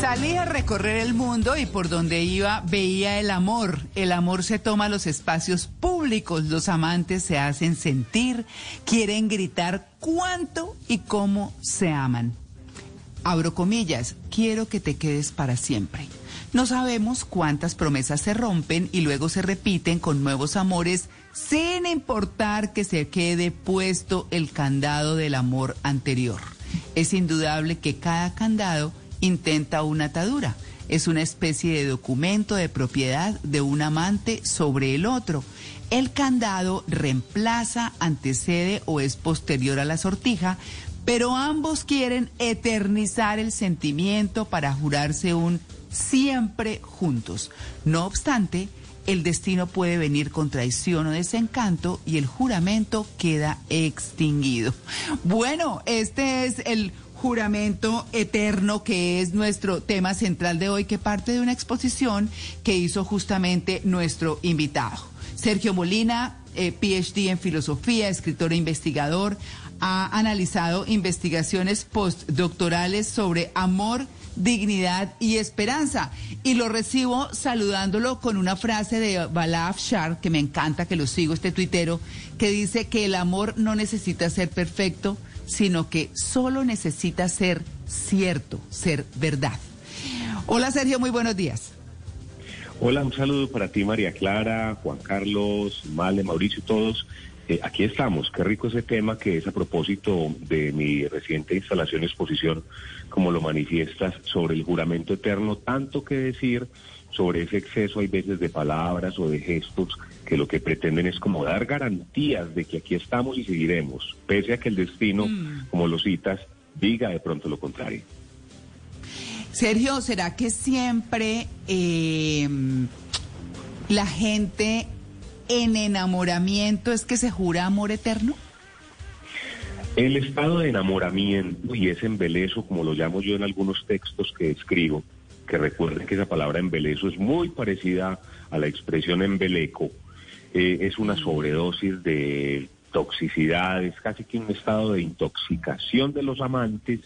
Salí a recorrer el mundo y por donde iba veía el amor. El amor se toma los espacios públicos. Los amantes se hacen sentir, quieren gritar cuánto y cómo se aman. Abro comillas, quiero que te quedes para siempre. No sabemos cuántas promesas se rompen y luego se repiten con nuevos amores sin importar que se quede puesto el candado del amor anterior. Es indudable que cada candado intenta una atadura. Es una especie de documento de propiedad de un amante sobre el otro. El candado reemplaza, antecede o es posterior a la sortija, pero ambos quieren eternizar el sentimiento para jurarse un siempre juntos. No obstante, el destino puede venir con traición o desencanto y el juramento queda extinguido. Bueno, este es el juramento eterno que es nuestro tema central de hoy, que parte de una exposición que hizo justamente nuestro invitado. Sergio Molina, eh, PhD en filosofía, escritor e investigador, ha analizado investigaciones postdoctorales sobre amor, dignidad y esperanza. Y lo recibo saludándolo con una frase de Balaf Shar, que me encanta, que lo sigo, este tuitero, que dice que el amor no necesita ser perfecto, sino que solo necesita ser cierto, ser verdad. Hola Sergio, muy buenos días. Hola, un saludo para ti María Clara, Juan Carlos, Male, Mauricio, todos. Eh, aquí estamos, qué rico ese tema que es a propósito de mi reciente instalación exposición, como lo manifiestas, sobre el juramento eterno, tanto que decir sobre ese exceso hay veces de palabras o de gestos que lo que pretenden es como dar garantías de que aquí estamos y seguiremos, pese a que el destino, como lo citas, diga de pronto lo contrario. Sergio, ¿será que siempre eh, la gente en enamoramiento es que se jura amor eterno? El estado de enamoramiento y ese embelezo, como lo llamo yo en algunos textos que escribo, que recuerden que esa palabra embelezo es muy parecida a la expresión embeleco, eh, es una sobredosis de toxicidad, es casi que un estado de intoxicación de los amantes,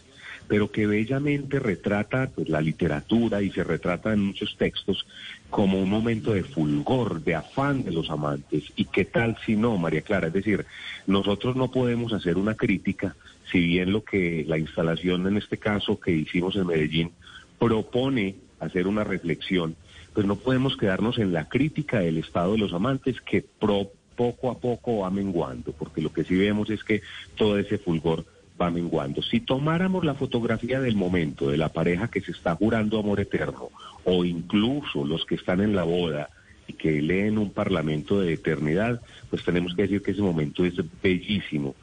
pero que bellamente retrata pues, la literatura y se retrata en muchos textos como un momento de fulgor, de afán de los amantes. ¿Y qué tal si no, María Clara? Es decir, nosotros no podemos hacer una crítica, si bien lo que la instalación en este caso que hicimos en Medellín propone hacer una reflexión, pues no podemos quedarnos en la crítica del estado de los amantes que pro, poco a poco va menguando, porque lo que sí vemos es que todo ese fulgor va menguando. Si tomáramos la fotografía del momento de la pareja que se está jurando amor eterno, o incluso los que están en la boda y que leen un parlamento de eternidad, pues tenemos que decir que ese momento es bellísimo.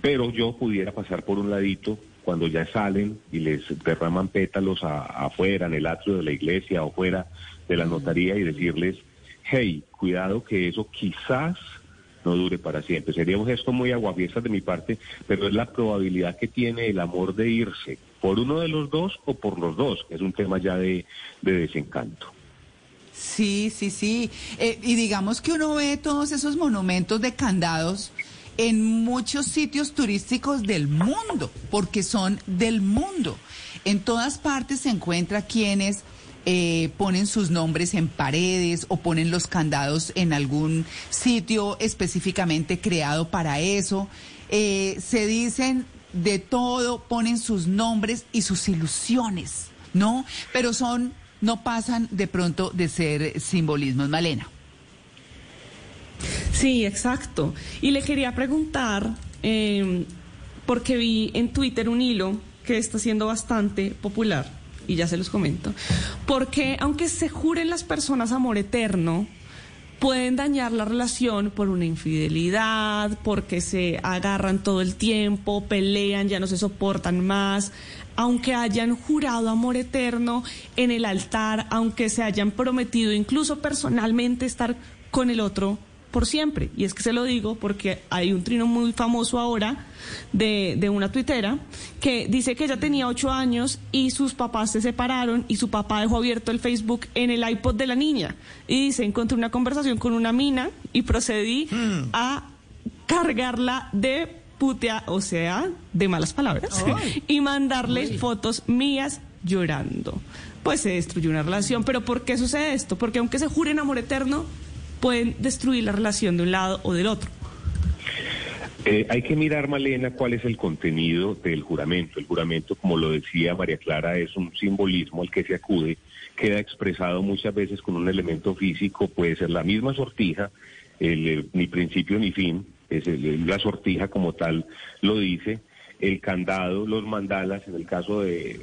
Pero yo pudiera pasar por un ladito cuando ya salen y les derraman pétalos afuera, en el atrio de la iglesia o fuera de la notaría y decirles, hey, cuidado que eso quizás no dure para siempre. Sería un gesto muy aguafiestas de mi parte, pero es la probabilidad que tiene el amor de irse por uno de los dos o por los dos. Es un tema ya de, de desencanto. Sí, sí, sí. Eh, y digamos que uno ve todos esos monumentos de candados en muchos sitios turísticos del mundo, porque son del mundo. En todas partes se encuentra quienes eh, ponen sus nombres en paredes o ponen los candados en algún sitio específicamente creado para eso. Eh, se dicen de todo, ponen sus nombres y sus ilusiones, ¿no? Pero son, no pasan de pronto de ser simbolismos, Malena. Sí, exacto. Y le quería preguntar, eh, porque vi en Twitter un hilo que está siendo bastante popular, y ya se los comento, porque aunque se juren las personas amor eterno, pueden dañar la relación por una infidelidad, porque se agarran todo el tiempo, pelean, ya no se soportan más, aunque hayan jurado amor eterno en el altar, aunque se hayan prometido incluso personalmente estar con el otro por siempre. Y es que se lo digo porque hay un trino muy famoso ahora de, de, una tuitera que dice que ella tenía ocho años y sus papás se separaron y su papá dejó abierto el Facebook en el iPod de la niña. Y dice, encontré una conversación con una mina y procedí a cargarla de putea, o sea, de malas palabras, y mandarle fotos mías llorando. Pues se destruyó una relación. ¿Pero por qué sucede esto? Porque aunque se juren amor eterno, pueden destruir la relación de un lado o del otro. Eh, hay que mirar, Malena, cuál es el contenido del juramento. El juramento, como lo decía María Clara, es un simbolismo al que se acude, queda expresado muchas veces con un elemento físico, puede ser la misma sortija, el, ni principio ni fin, es el, la sortija como tal lo dice, el candado, los mandalas, en el caso de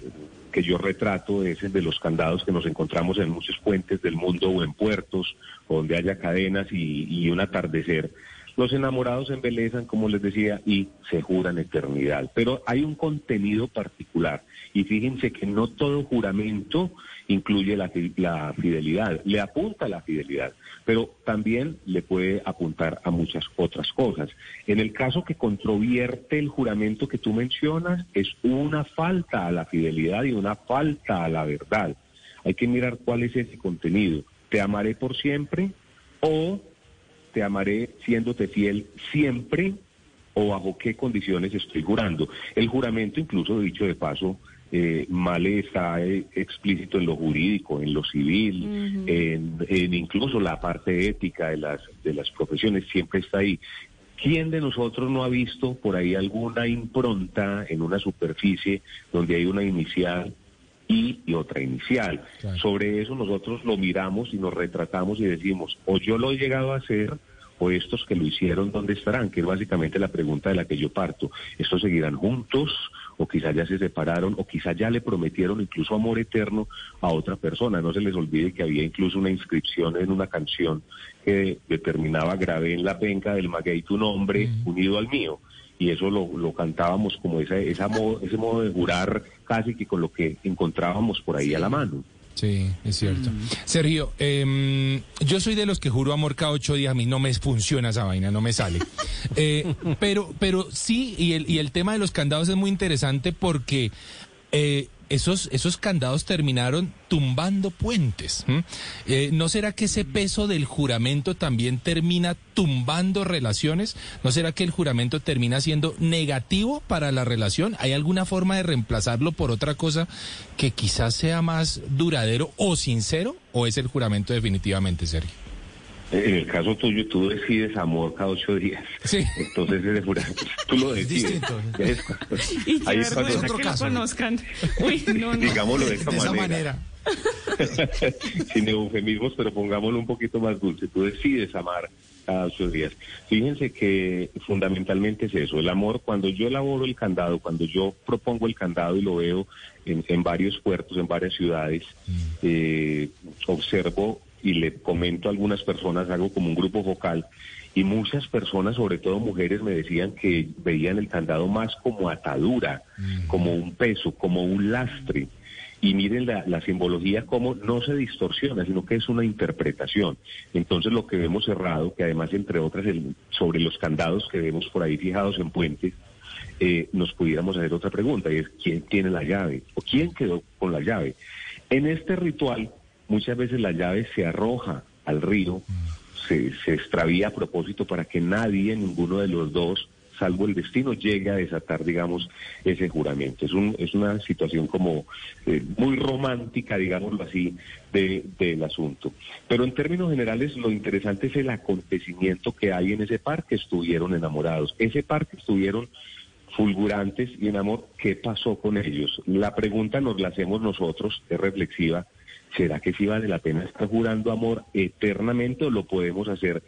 que yo retrato es el de los candados que nos encontramos en muchos puentes del mundo o en puertos, donde haya cadenas y, un atardecer. Los enamorados se embelezan, como les decía, y se juran eternidad. Pero hay un contenido particular. Y fíjense que no todo juramento incluye la, la, fidelidad, le apunta a la fidelidad, pero también le puede apuntar a muchas otras cosas. En el caso que controvierte el juramento que tú mencionas, es una falta a la fidelidad y una falta a la verdad. Hay que mirar cuál es ese contenido. ¿Te amaré por siempre o te amaré siéndote fiel siempre o bajo qué condiciones estoy jurando. El juramento, incluso dicho de paso, eh, mal está eh, explícito en lo jurídico, en lo civil, uh -huh. en, en, incluso la parte ética de las, de las profesiones, siempre está ahí. ¿Quién de nosotros no ha visto por ahí alguna impronta en una superficie donde hay una inicial y, y otra inicial. Claro. Sobre eso nosotros lo miramos y nos retratamos y decimos, o yo lo he llegado a hacer, o estos que lo hicieron, ¿dónde estarán? Que es básicamente la pregunta de la que yo parto. ¿Estos seguirán juntos? O quizás ya se separaron, o quizás ya le prometieron incluso amor eterno a otra persona. No se les olvide que había incluso una inscripción en una canción que determinaba grabé en la penca del maguey tu nombre mm. unido al mío y eso lo, lo cantábamos como esa, esa modo, ese modo de jurar casi que con lo que encontrábamos por ahí a la mano. Sí, es cierto. Mm. Sergio, eh, yo soy de los que juro amor cada ocho días, a mí no me funciona esa vaina, no me sale. eh, pero, pero sí, y el, y el tema de los candados es muy interesante porque eh, esos, esos candados terminaron tumbando puentes. Eh, ¿No será que ese peso del juramento también termina tumbando relaciones? ¿No será que el juramento termina siendo negativo para la relación? ¿Hay alguna forma de reemplazarlo por otra cosa que quizás sea más duradero o sincero? ¿O es el juramento definitivamente, Sergio? En el caso tuyo, tú decides amor cada ocho días. Sí. Entonces, ese juramento, tú lo decides. Es y ahí es cuando que lo conozcan. Uy, no, no. Digámoslo de esa de esa manera. manera. Sin eufemismos, pero pongámoslo un poquito más dulce. Tú decides amar cada ocho días. Fíjense que fundamentalmente es eso, el amor, cuando yo elaboro el candado, cuando yo propongo el candado y lo veo en, en varios puertos, en varias ciudades, mm. eh, observo y le comento a algunas personas, hago como un grupo focal, y muchas personas, sobre todo mujeres, me decían que veían el candado más como atadura, mm. como un peso, como un lastre. Y miren la, la, simbología como no se distorsiona, sino que es una interpretación. Entonces lo que vemos cerrado, que además entre otras el, sobre los candados que vemos por ahí fijados en puentes, eh, nos pudiéramos hacer otra pregunta, y es ¿quién tiene la llave? ¿O quién quedó con la llave? En este ritual muchas veces la llave se arroja al río, se, se, extravía a propósito para que nadie, ninguno de los dos, salvo el destino, llegue a desatar, digamos, ese juramento. Es, un, es una situación como eh, muy romántica, digámoslo así, de, del asunto. Pero en términos generales, lo interesante es el acontecimiento que hay en ese par que estuvieron enamorados. Ese par que estuvieron fulgurantes y en amor, ¿qué pasó con ellos? La pregunta nos la hacemos nosotros, es reflexiva ¿Será que sí vale la pena estar jurando amor eternamente o lo podemos hacer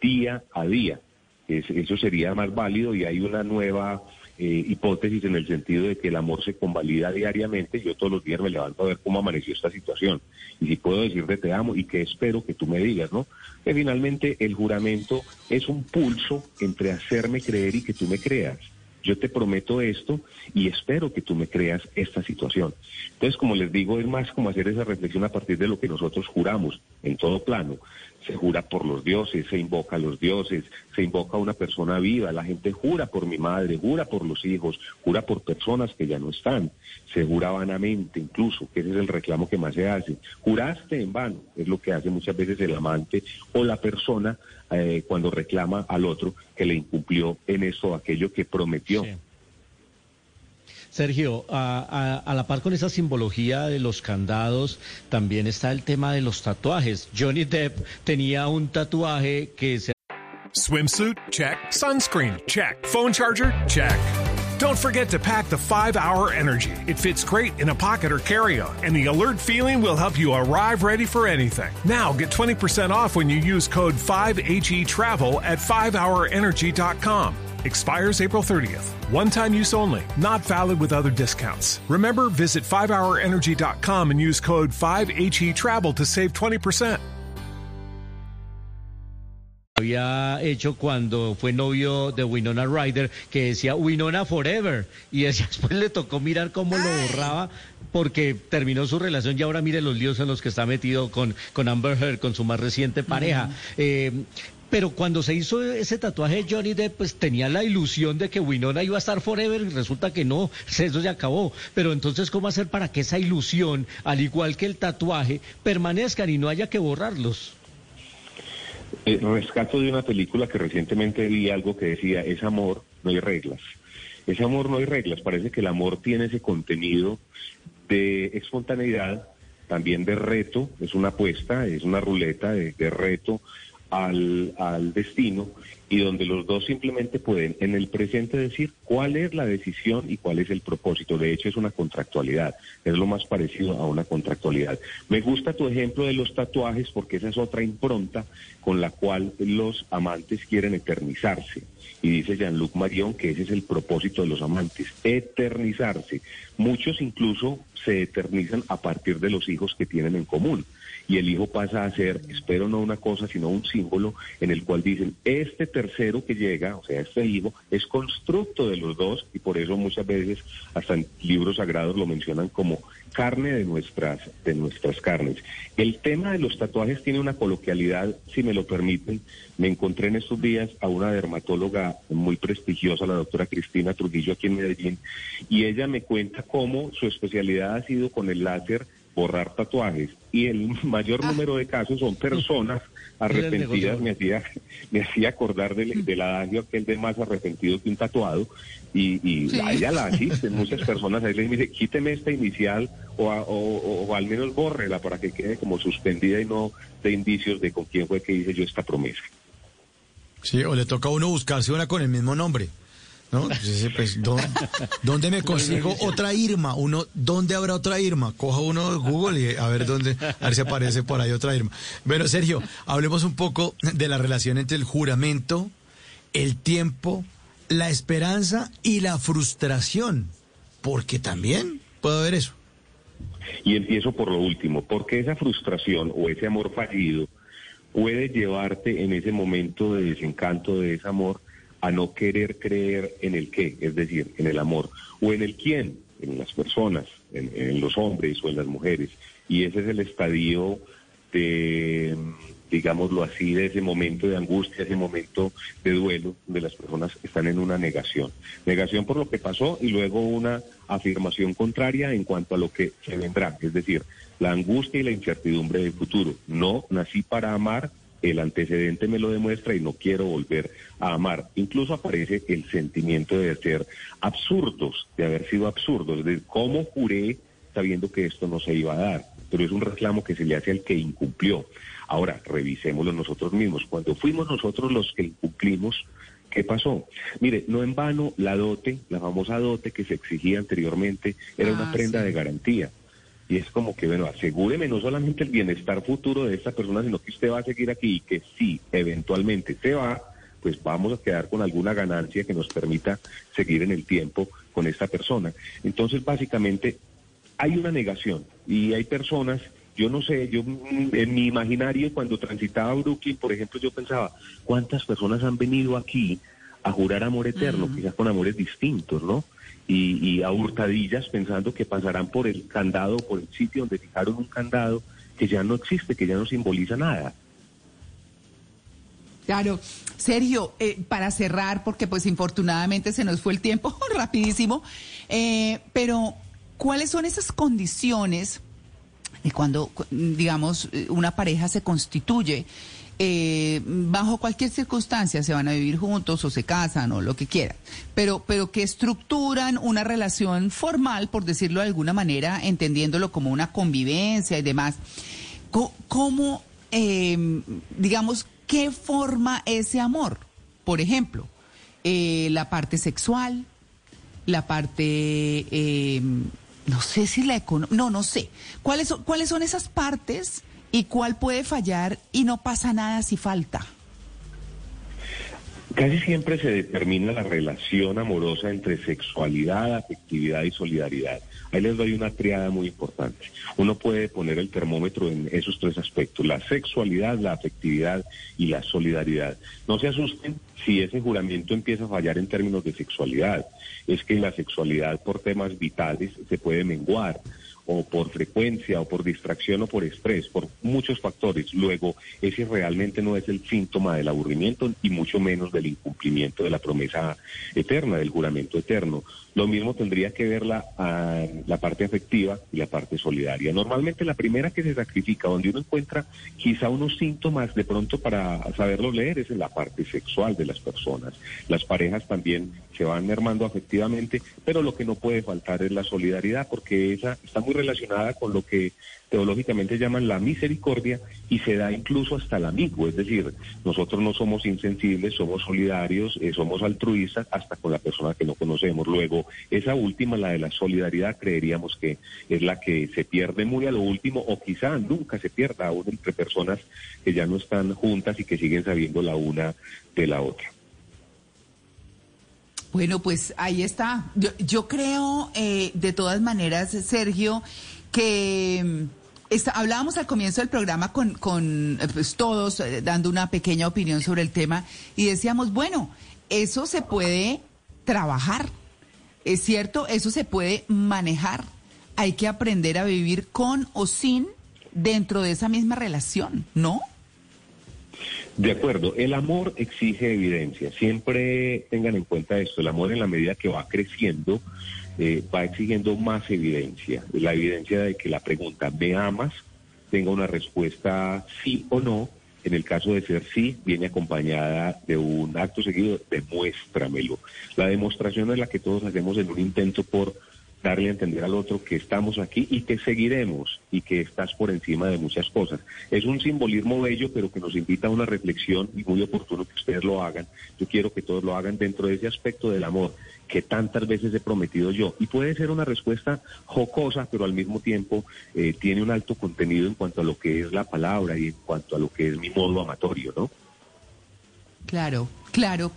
día a día? Es, eso sería más válido y hay una nueva eh, hipótesis en el sentido de que el amor se convalida diariamente. Yo todos los días me levanto a ver cómo amaneció esta situación y si puedo decirte te amo y que espero que tú me digas, ¿no? Que finalmente el juramento es un pulso entre hacerme creer y que tú me creas. Yo te prometo esto y espero que tú me creas esta situación. Entonces, como les digo, es más como hacer esa reflexión a partir de lo que nosotros juramos en todo plano se jura por los dioses, se invoca a los dioses, se invoca a una persona viva, la gente jura por mi madre, jura por los hijos, jura por personas que ya no están, se jura vanamente incluso, que ese es el reclamo que más se hace. Juraste en vano, es lo que hace muchas veces el amante o la persona eh, cuando reclama al otro que le incumplió en eso aquello que prometió. Sergio, a, a, a, la par con esa simbología de los candados, también está el tema de los tatuajes. Johnny Depp tenía un tatuaje que se... Swimsuit? Check. Sunscreen? Check. Phone charger? Check. Don't forget to pack the 5 Hour Energy. It fits great in a pocket or carry on, and the alert feeling will help you arrive ready for anything. Now get 20% off when you use code 5HE Travel at 5hourenergy.com. Expires April 30th. One time use only, not valid with other discounts. Remember, visit 5hourenergy.com and use code 5HE Travel to save 20%. Había hecho cuando fue novio de Winona Ryder que decía Winona Forever y después le tocó mirar cómo lo borraba porque terminó su relación y ahora mire los líos en los que está metido con, con Amber Heard, con su más reciente pareja. eh, pero cuando se hizo ese tatuaje de Johnny Depp, pues tenía la ilusión de que Winona iba a estar forever y resulta que no, eso se acabó. Pero entonces, ¿cómo hacer para que esa ilusión, al igual que el tatuaje, permanezcan y no haya que borrarlos? Eh, rescato de una película que recientemente vi algo que decía, es amor, no hay reglas. Ese amor no hay reglas, parece que el amor tiene ese contenido de espontaneidad, también de reto, es una apuesta, es una ruleta de reto al, destino y donde los dos simplemente pueden en el presente decir cuál es la decisión y cuál es el propósito. De hecho, es una contractualidad, es lo más parecido a una contractualidad. Me gusta tu ejemplo de los tatuajes porque esa es otra impronta con la cual los amantes quieren eternizarse. Y dice Jean-Luc Marion que ese es el propósito de los amantes, eternizarse. Muchos incluso se eternizan a partir de los hijos que tienen en común y el hijo pasa a ser, espero no una cosa, sino un símbolo en el cual dicen, este tercero que llega, o sea, este hijo, es constructo de los dos y por eso muchas veces hasta en libros sagrados lo mencionan como carne de nuestras, de nuestras carnes. El tema de los tatuajes tiene una coloquialidad, si me lo permiten. Me encontré en estos días a una dermatóloga muy prestigiosa, la doctora Cristina Trujillo, aquí en Medellín, y ella me cuenta cómo su especialidad ha sido con el láser borrar tatuajes y el mayor ah. número de casos son personas arrepentidas, me hacía, me hacía acordar del, del adagio aquel de más arrepentido que un tatuado y, y ella la asiste, muchas personas ahí le dicen, quíteme esta inicial o, o, o, al menos bórrela para que quede como suspendida y no de indicios de con quién fue que hice yo esta promesa. Sí, o le toca a uno buscarse una con el mismo nombre. ¿No? Pues, ¿dónde, me consigo otra Irma? Uno, ¿dónde habrá otra Irma? Coja uno de Google y a ver dónde, a ver si aparece por ahí otra Irma. Bueno, Sergio, hablemos un poco de la relación entre el juramento, el tiempo, la esperanza y la frustración, porque también puede haber eso. Y empiezo por lo último, porque esa frustración o ese amor fallido puede llevarte en ese momento de desencanto, de desamor, a no querer creer en el qué, es decir, en el amor, o en el quién, en las personas, en, los hombres o en las mujeres. Y ese es el estadio de, digámoslo así, de ese momento de angustia, ese momento de duelo, donde las personas están en una negación. Negación por lo que pasó y luego una afirmación contraria en cuanto a lo que se vendrá, es decir, la angustia y la incertidumbre del futuro. No nací para amar, el antecedente me lo demuestra y no quiero volver a amar. Incluso aparece el sentimiento de ser absurdos, de haber sido absurdos, de cómo juré sabiendo que esto no se iba a dar. Pero es un reclamo que se le hace al que incumplió. Ahora, revisémoslo nosotros mismos. Cuando fuimos nosotros los que incumplimos, ¿qué pasó? Mire, no en vano, la dote, la famosa dote que se exigía anteriormente, era una ah, prenda de garantía. Y es como que, bueno, asegúreme no solamente el bienestar futuro de esta persona, sino que usted va a seguir aquí y que si eventualmente se va, pues vamos a quedar con alguna ganancia que nos permita seguir en el tiempo con esta persona. Entonces, básicamente, hay una negación y hay personas yo no sé, yo mm, en mi imaginario cuando transitaba Brooklyn, por ejemplo, yo pensaba, ¿cuántas personas han venido aquí a jurar amor eterno, quizás con amores distintos, ¿no? Y, y a hurtadillas pensando que pasarán por el candado, por el sitio donde fijaron un candado que ya no existe, que ya no simboliza nada. Claro, Sergio, eh, para cerrar, porque pues infortunadamente se nos fue el tiempo rapidísimo, eh, pero ¿cuáles son esas condiciones cuando, cu- digamos, eh, una pareja se constituye? Eh, bajo cualquier circunstancia se van a vivir juntos o se casan o lo que quieran, pero, pero que estructuran una relación formal, por decirlo de alguna manera, entendiéndolo como una convivencia y demás. ¿Cómo, eh, digamos, qué forma ese amor? Por ejemplo, eh, la parte sexual, la parte, eh, no sé si la económica, no, no sé. ¿Cuáles son, ¿Cuáles son esas partes y cuál puede fallar y no pasa nada si falta? Casi siempre se determina la relación amorosa entre sexualidad, afectividad y solidaridad. Ahí les doy una triada muy importante. Uno puede poner el termómetro en esos tres aspectos, la sexualidad, la afectividad y la solidaridad. No se asusten si ese juramento empieza a fallar en términos de sexualidad. Es que la sexualidad por temas vitales se puede menguar o por frecuencia, o por distracción, o por estrés, por muchos factores. Luego, ese realmente no es el síntoma del aburrimiento y mucho menos del incumplimiento de la promesa eterna, del juramento eterno. Lo mismo tendría que ver la, la parte afectiva y la parte solidaria. Normalmente la primera que se sacrifica, donde uno encuentra quizá unos síntomas de pronto para saberlo leer, es en la parte sexual de las personas. Las parejas también se van mermando afectivamente, pero lo que no puede faltar es la solidaridad, porque esa está muy relacionada con lo que teológicamente llaman la misericordia y se da incluso hasta el amigo, es decir, nosotros no somos insensibles, somos solidarios, eh, somos altruistas hasta con la persona que no conocemos. Luego, esa última, la de la solidaridad, creeríamos que es la que se pierde muy a lo último o quizá nunca se pierda aún entre personas que ya no están juntas y que siguen sabiendo la una de la otra. Bueno, pues ahí está. Yo, creo, eh, de todas maneras, Sergio, que mm, esta- hablábamos al comienzo del programa con, con eh, pues, todos eh, dando una pequeña opinión sobre el tema y decíamos, bueno, eso se puede trabajar, es cierto, eso se puede manejar. Hay que aprender a vivir con o sin dentro de esa misma relación, ¿no? De acuerdo, el amor exige evidencia. Siempre tengan en cuenta esto, el amor en la medida que va creciendo eh, va exigiendo más evidencia. La evidencia de que la pregunta ¿me amas? tenga una respuesta sí o no. En el caso de ser sí, viene acompañada de un acto seguido, demuéstramelo. La demostración es la que todos hacemos en un intento por darle a entender al otro que estamos aquí y que seguiremos y que estás por encima de muchas cosas. Es un simbolismo bello, pero que nos invita a una reflexión y muy oportuno que ustedes lo hagan. Yo quiero que todos lo hagan dentro de ese aspecto del amor que tantas veces he prometido yo. Y puede ser una respuesta jocosa, pero al mismo tiempo eh, tiene un alto contenido en cuanto a lo que es la palabra y en cuanto a lo que es mi modo amatorio, ¿no? Claro, claro.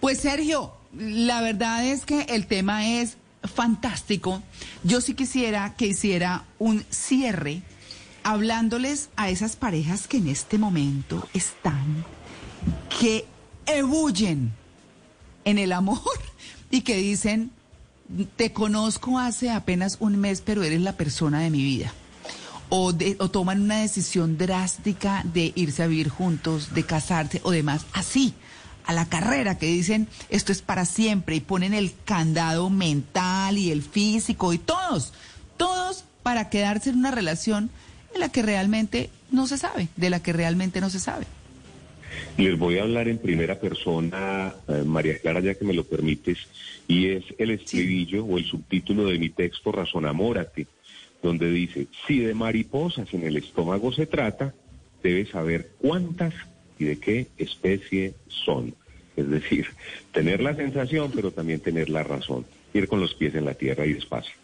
Pues Sergio, la verdad es que el tema es fantástico. Yo sí quisiera que hiciera un cierre hablándoles a esas parejas que en este momento están, que ebullen en el amor y que dicen, te conozco hace apenas un mes, pero eres la persona de mi vida. O, de- o toman una decisión drástica de irse a vivir juntos, de casarse o demás, así, a la carrera, que dicen esto es para siempre y ponen el candado mental y el físico y todos, todos para quedarse en una relación en la que realmente no se sabe, de la que realmente no se sabe. Les voy a hablar en primera persona, eh, María Clara, ya que me lo permites, y es el estribillo o el subtítulo de mi texto Razonamórate, donde dice, si de mariposas en el estómago se trata, debes saber cuántas y de qué especie son. Es decir, tener la sensación, pero también tener la razón. Ir con los pies en la tierra y despacio.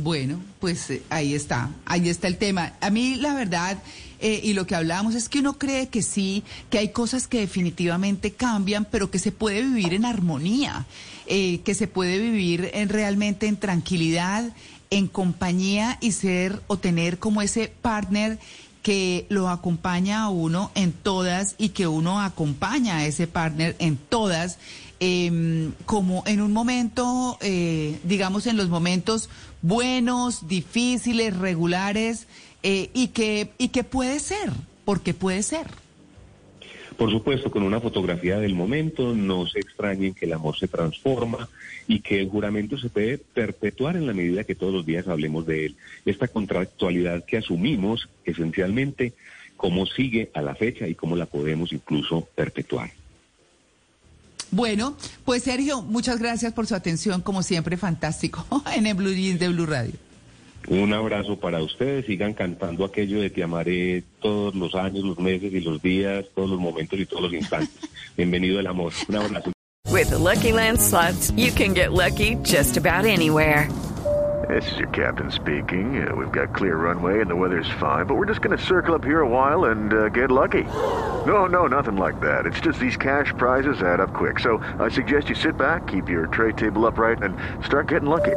Bueno, pues eh, ahí está, ahí está el tema. A mí la verdad, eh, y lo que hablábamos es que uno cree que sí, que hay cosas que definitivamente cambian, pero que se puede vivir en armonía, eh, que se puede vivir en, realmente en tranquilidad, en compañía y ser o tener como ese partner que lo acompaña a uno en todas y que uno acompaña a ese partner en todas eh, como en un momento, eh, digamos, en los momentos buenos, difíciles, regulares, eh, y, que, y que puede ser, porque puede ser. Por supuesto, con una fotografía del momento, no se extrañen que el amor se transforma y que el juramento se puede perpetuar en la medida que todos los días hablemos de él. Esta contractualidad que asumimos, esencialmente, cómo sigue a la fecha y cómo la podemos incluso perpetuar. Bueno, pues Sergio, muchas gracias por su atención, como siempre, fantástico, en el Blue Jeans de Blue Radio. Un abrazo para ustedes, sigan cantando aquello de te amaré todos los años, los meses y los días, todos los momentos y todos los instantes. Bienvenido el amor. Un abrazo. With the Lucky Land slots, you can get lucky just about anywhere. This is your captain speaking. Uh, we've got clear runway and the weather's fine, but we're just going to circle up here a while and uh, get lucky. No, no, nothing like that. It's just these cash prizes add up quick. So I suggest you sit back, keep your tray table upright, and start getting lucky.